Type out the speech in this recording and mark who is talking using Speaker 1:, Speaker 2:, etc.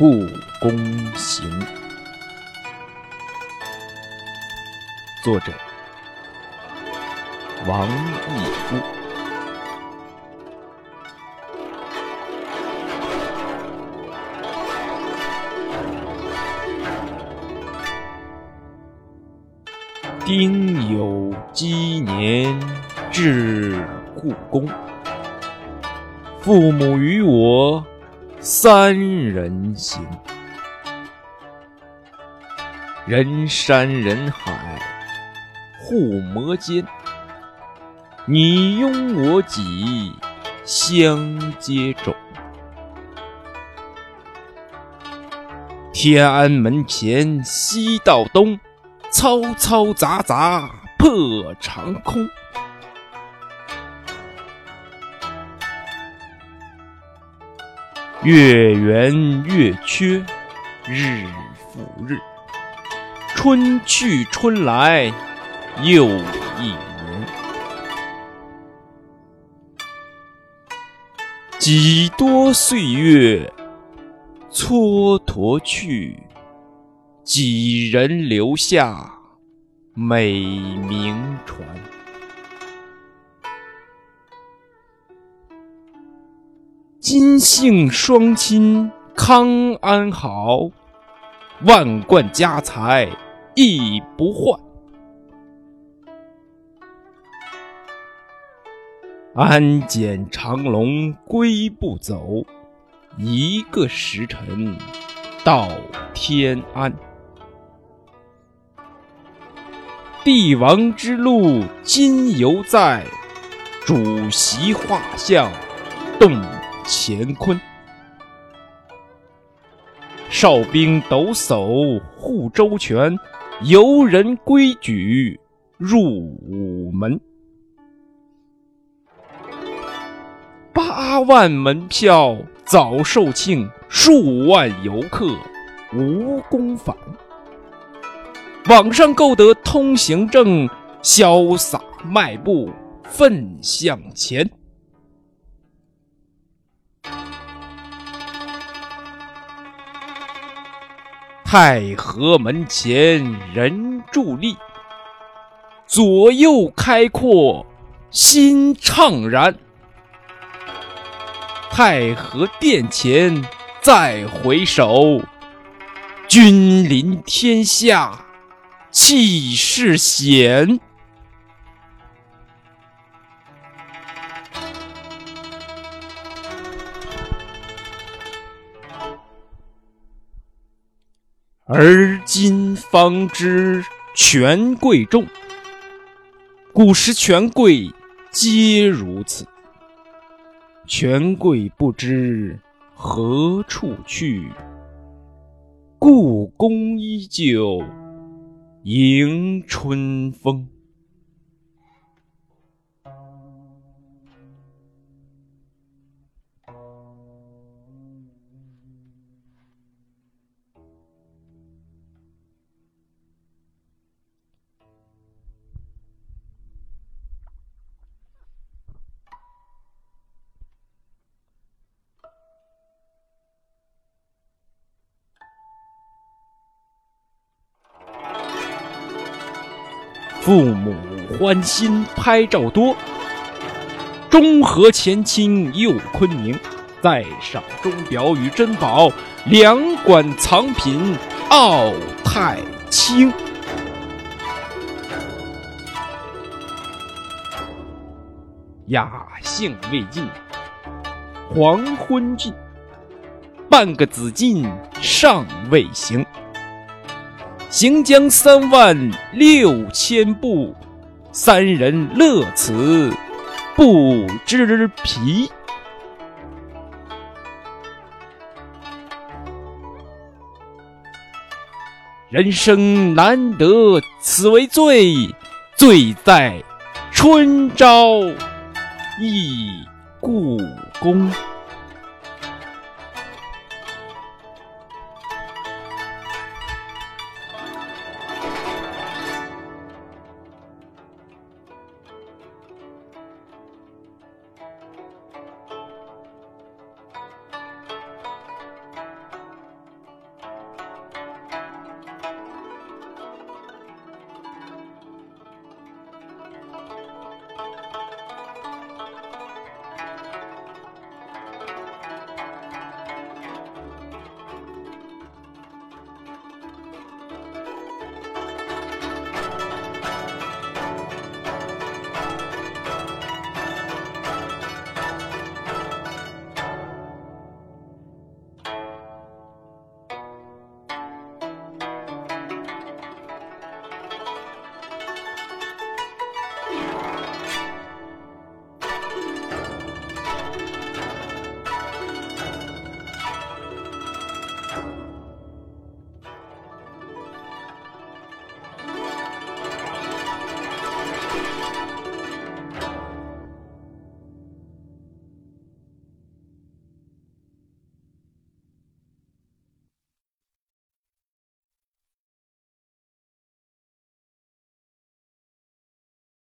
Speaker 1: 故宫行》，作者王义夫。丁酉鸡年至故宫，父母与我。三人行，人山人海，互摩肩，你拥我挤，相接踵。天安门前西到东，嘈嘈杂杂破长空。月圆月缺，日复日，春去春来又一年。几多岁月蹉跎去，几人留下美名传。金姓双亲康安好，万贯家财亦不换。安检长龙归不走，一个时辰到天安。帝王之路今犹在，主席画像动。乾坤，哨兵抖擞护周全，游人规矩入午门。八万门票早售罄，数万游客无功返。网上购得通行证，潇洒迈步奋向前。太和门前人伫立，左右开阔心怅然。太和殿前再回首，君临天下气势显。而今方知权贵重，古时权贵皆如此。权贵不知何处去，故宫依旧迎春风。父母欢心拍照多，中和前清又坤宁，再赏钟表与珍宝，两馆藏品傲太清。雅兴未尽，黄昏近，半个紫禁尚未行。行将三万六千步，三人乐此不知疲。人生难得此为醉，醉在春朝忆故宫。